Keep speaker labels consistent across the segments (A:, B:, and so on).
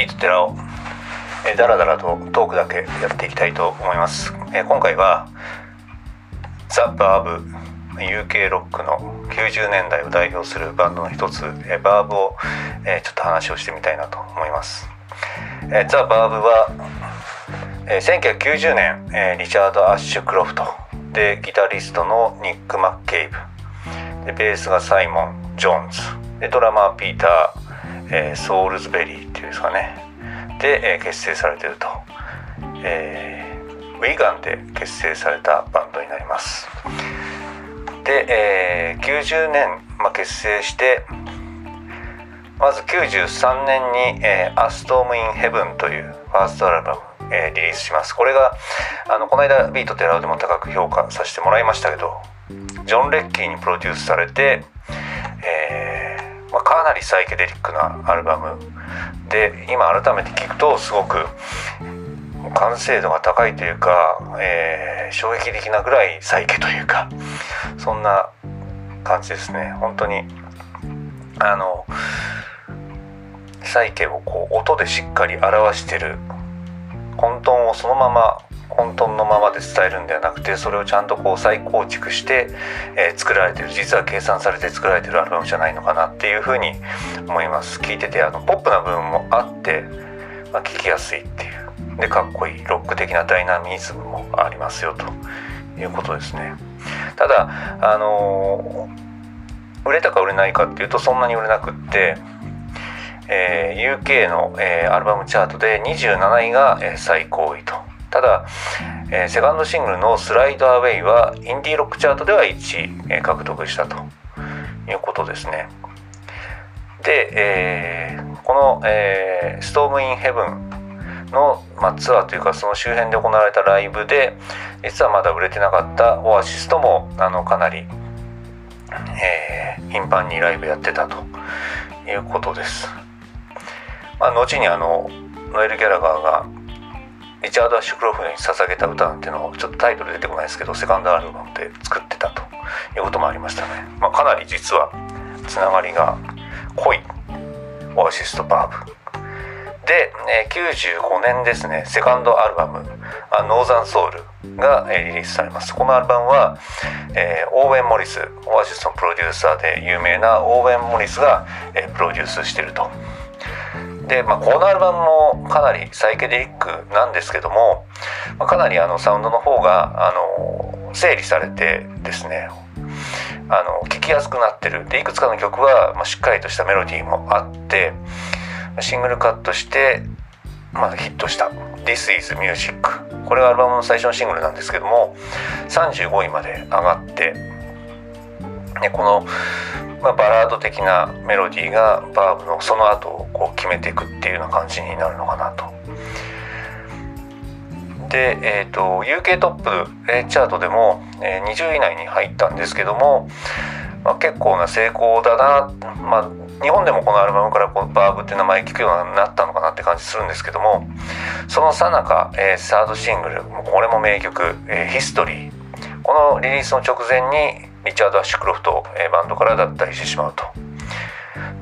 A: ビート寺を、えー、だらだらとトークだけやっていきたいと思います、えー、今回はザ・バーブ UK ロックの90年代を代表するバンドの一つ、えー、バーブを、えー、ちょっと話をしてみたいなと思います、えー、ザ・バーブは、えー、1990年、えー、リチャード・アッシュ・クロフトでギタリストのニック・マッケイブ。でベースがサイモン・ジョーンズ。でドラマーピーター、えー、ソウルズベリーっていうんですかね。で、えー、結成されてると、えー、ウィガンで結成されたバンドになります。で、えー、90年、まあ、結成してまず93年に、えー「アストーム・イン・ヘブン」というファーストアルバム、えー、リリースします。これがあのこの間ビートテラウでも高く評価させてもらいましたけどジョン・レッキーにプロデュースされて、えーまあ、かなりサイケデリックなアルバムで今改めて聞くとすごく完成度が高いというか、えー、衝撃的なぐらいサイケというかそんな感じですね。本当にあのサイケをこう音でしっかり表してる混沌をそのまま混沌のままで伝えるんではなくてそれをちゃんとこう再構築して、えー、作られてる実は計算されて作られてるアルバムじゃないのかなっていうふうに思います。聞いててあのポップな部分もあって、まあ、聞きやすいっていう。でかっこいい。ロック的なダイナミズムもありますよということですね。ただあのー、売れたか売れないかっていうとそんなに売れなくってえー、UK の、えー、アルバムチャートで27位が、えー、最高位とただ、えー、セカンドシングルの「スライドアウェイ」はインディーロックチャートでは1位、えー、獲得したということですね。で、えー、この、えー「ストーム・イン・ヘブン」の、まあ、ツアーというかその周辺で行われたライブで実はまだ売れてなかったオアシスともあのかなり、えー、頻繁にライブやってたということです。まあ、後にあのノエル・ギャラガーがリチャード・アッシュクロフに捧げた歌なんていうのをちょっとタイトル出てこないですけどセカンドアルバムで作ってたということもありましたね、まあ、かなり実はつながりが濃いオアシスとバーブ。で、え95年ですねセカンドアルバム「あノーザンソウル」が、えリリースされます。このアルバムは、えー、オーウェン・モリスオアシスのプロデューサーで有名なオーウェン・モリスが、えプロデュースしてると。で、まあ、このアルバムもかなりサイケデリックなんですけども、まあ、かなりあのサウンドの方があの整理されてですねあの聴きやすくなってる。でいくつかの曲は、まあ、しっかりとしたメロディーもあってシングルカットして、まあ、ヒットした「This is Music」これがアルバムの最初のシングルなんですけども35位まで上がって、ね、このまあ、バラード的なメロディーがバーブのその後をこう決めていくっていうような感じになるのかなと。で、えーと、UK トップチャートでも、えー、20位以内に入ったんですけども、まあ、結構な成功だな、まあ、日本でもこのアルバムからこうバーブって名前聞くようになったのかなって感じするんですけどもそのさなか、え、サードシングルこれも名曲「えー、ヒストリーこのリリースの直前にリチャード・アッシュクロフト、えー、バンドから脱退してしまうと。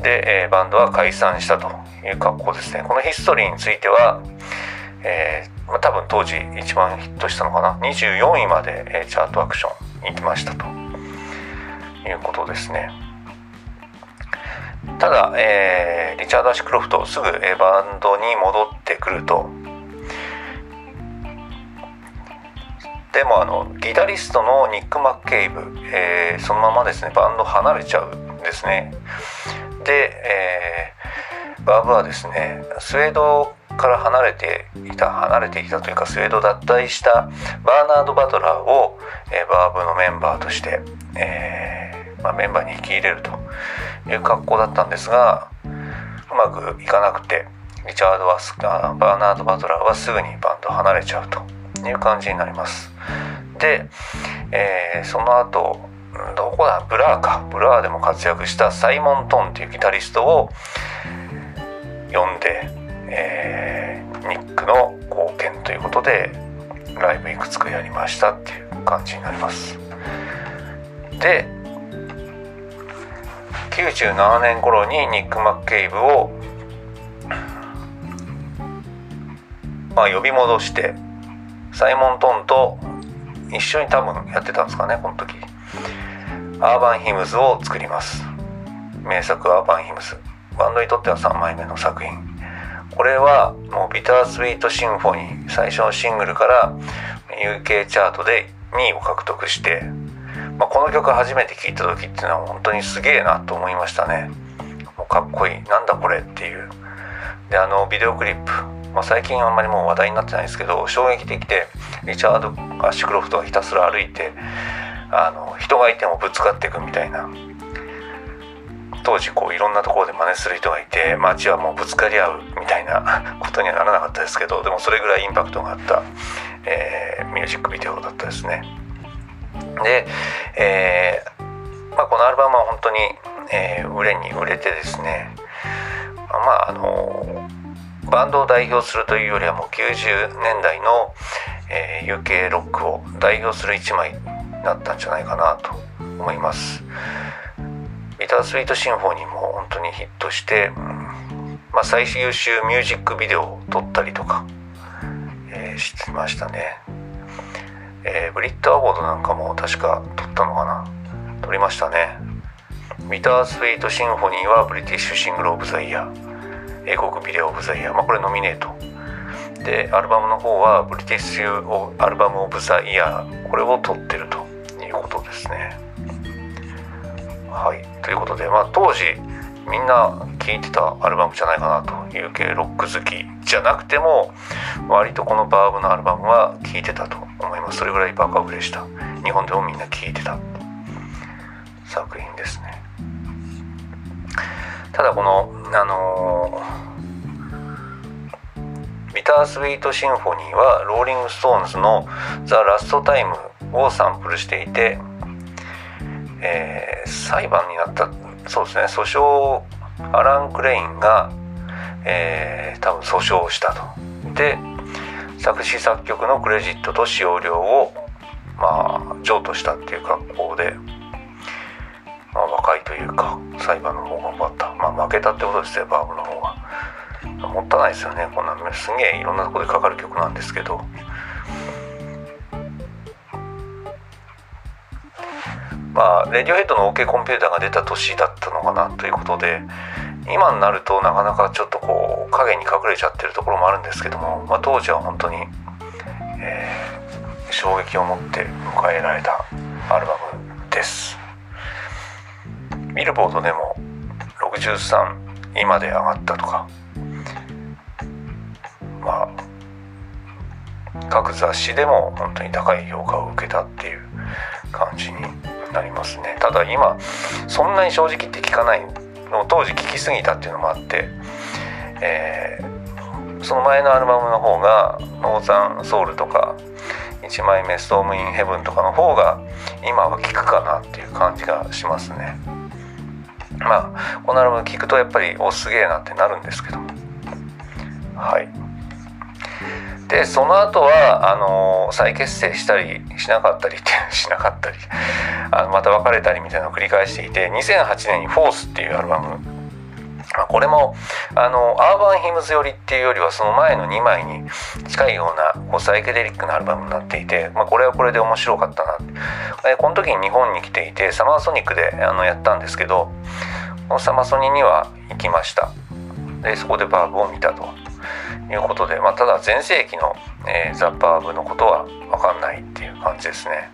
A: で、えー、バンドは解散したという格好ですね。このヒストリーについては、えーまあ、多分当時一番ヒットしたのかな。24位まで、えー、チャートアクションに行きましたということですね。ただ、えー、リチャード・アッシュクロフトすぐ、えー、バンドに戻ってくるとでもあのギタリストのニック・マッケイブ、えー、そのままですねバンド離れちゃうんですね。で、えー、バーブはですねスウェードから離れていた離れていたというかスウェード脱退したバーナード・バトラーを、えー、バーブのメンバーとして、えーまあ、メンバーに引き入れるという格好だったんですがうまくいかなくてリチャードはバーナード・バトラーはすぐにバンド離れちゃうと。いう感じになります。で、えー、その後どこだ？ブラーか。ブラーでも活躍したサイモン・トンっていうギタリストを呼んで、えー、ニックの後継ということでライブいくつかやりましたっていう感じになります。で97年頃にニック・マッケイブをまあ、呼び戻してサイモン・トンと一緒に多分やってたんですかねこの時。アーバンヒムズを作ります。名作アーバンヒムズ。バンドにとっては3枚目の作品。これはもうビタースイートシンフォニー最初のシングルから UK チャートで2位を獲得して、まあ、この曲初めて聴いた時っていうのは本当にすげえなと思いましたね。もうかっこいい。なんだこれっていう。であのビデオクリップ、まあ、最近あんまりもう話題になってないですけど衝撃的でリチャード・アッシュクロフトがひたすら歩いてあの人がいてもぶつかっていくみたいな当時こういろんなところで真似する人がいて街はもうぶつかり合うみたいな ことにはならなかったですけどでもそれぐらいインパクトがあった、えー、ミュージックビデオだったですね。で、えーまあ、このアルバムは本当に、えー、売れに売れてですねまああのバンドを代表するというよりはもう90年代の、えー、UK ロックを代表する一枚なったんじゃないかなと思います。ビタースイートシンフォニーも本当にヒットして、まあ、最優秀ミュージックビデオを撮ったりとか、えー、してましたね、えー、ブリットアワードなんかも確か獲ったのかな？獲りましたね。 Bitter Sweet Symphony は British Single of the Year。英国 Video of the Year。まあこれノミネート。でアルバムの方は British Album of the Year。これを獲ってるということですね。はい。ということで、まあ、当時みんな聴いてたアルバムじゃないかなと UK ロック好きじゃなくても割とこのバーブのアルバムは聴いてたと思います。それぐらいバカ売れした日本でもみんな聴いてた作品ですね。ただこのあのー、ビタースウィートシンフォニーはローリング・ストーンズの「ザ・ラスト・タイム」をサンプルしていて、えー、裁判になったそうですね訴訟アラン・クレインが、えー、多分訴訟をしたと。で作詞作曲のクレジットと使用料をまあ譲渡したっていう格好で、まあ、和解というか裁判の方が奪った、まあ、負けたってことですねバーブの方が。もったいないですよねこんなすげえいろんなとこでかかる曲なんですけど。まあレディオヘッドの OK コンピューターが出た年だったのかなということで今になるとなかなかちょっとこう影に隠れちゃってるところもあるんですけども、まあ、当時は本当に、えー、衝撃を持って迎えられたアルバムです。ビルボードでも63位まで上がったとか。まあ各雑誌でも本当に高い評価を受けたっていう感じになりますね。ただ今そんなに正直って聞かないの当時聞きすぎたっていうのもあって、えー、その前のアルバムの方が「ノーザンソウル」とか1枚目「ストーム・イン・ヘブン」とかの方が今は聞くかなっていう感じがしますね。まあこのアルバム聞くとやっぱりおすげえなってなるんですけど。はい。でその後はあの再結成したりしなかったりって しなかったり。あのまた別れたりみたいなのを繰り返していて2008年に「フォースっていうアルバム。これもあのアーバンヒムズ寄りっていうよりはその前の2枚に近いようなこうサイケデリックなアルバムになっていて、まあ、これはこれで面白かったなえこの時に日本に来ていてサマーソニックであのやったんですけどこのサマソニには行きましたでそこでバーブを見たということで、まあ、ただ全盛期の、えー、ザ・バーブのことは分かんないっていう感じですね。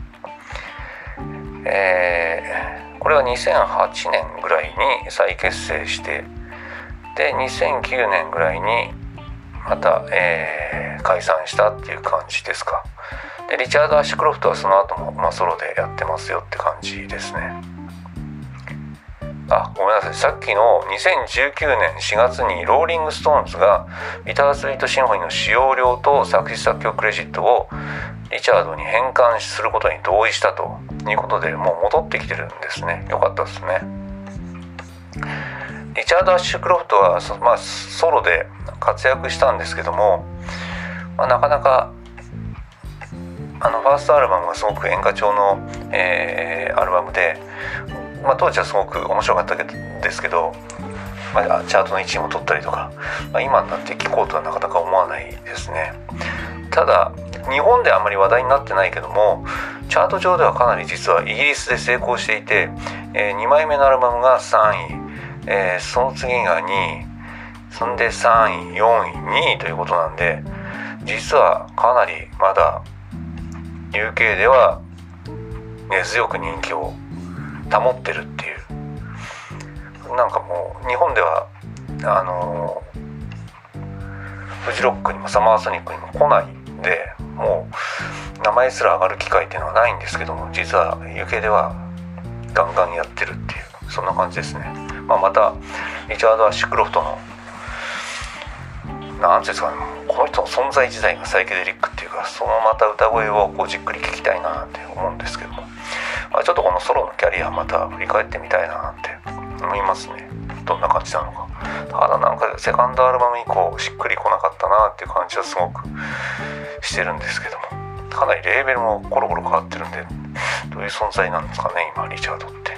A: えー、これは2008年ぐらいに再結成してで2009年ぐらいにまた、えー、解散したっていう感じですか。でリチャード・アッシュクロフトはその後も、まあ、ソロでやってますよって感じですね。あごめんなさい。さっきの2019年4月にローリング・ストーンズがビタースイート・シンフォニーの使用料と作詞作曲クレジットをリチャードに返還することに同意したということでもう戻ってきてるんですね。よかったですね。リチャード・アッシュクロフトは、まあ、ソロで活躍したんですけども、まあ、なかなかあのファーストアルバムがすごく演歌調の、えー、アルバムでまあ、当時はすごく面白かったですけどまあ、チャートの1位も取ったりとか、まあ、今になって聞こうとはなかなか思わないですね。ただ日本であまり話題になってないけどもチャート上ではかなり実はイギリスで成功していて、えー、2枚目のアルバムが3位、えー、その次が2位そんで3位4位2位ということなんで実はかなりまだ UK では根強く人気を保ってるっていう。なんかもう日本ではあのフジロックにもサマーソニックにも来ないんでもう名前すら上がる機会っていうのはないんですけども実は UK ではガンガンやってるっていうそんな感じですね、まあ、またリチャード・アッシュクロフトのなんていうんですかねこの人の存在自体がサイケデリックそのまた歌声をこうじっくり聴きたいなって思うんですけども、まあ、ちょっとこのソロのキャリアまた振り返ってみたいなって思いますね。どんな感じなのか。ただなんかセカンドアルバム以降しっくりこなかったなっていう感じはすごくしてるんですけども。かなりレーベルもコロコロ変わってるんでどういう存在なんですかね今リチャードって。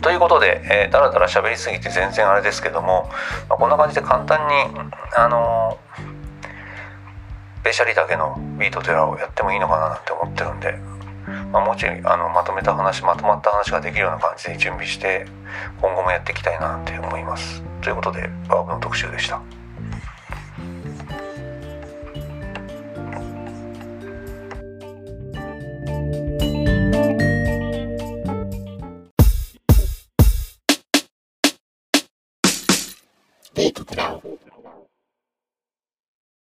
A: ということで、えー、だらだら喋りすぎて全然あれですけども、まあ、こんな感じで簡単にあのー、ベシャリだけのビートテラをやってもいいのかななんて思ってるんで、まあ、もうちょいあのまとめた話まとまった話ができるような感じで準備して今後もやっていきたいなって思います。ということでバーブの特集でした。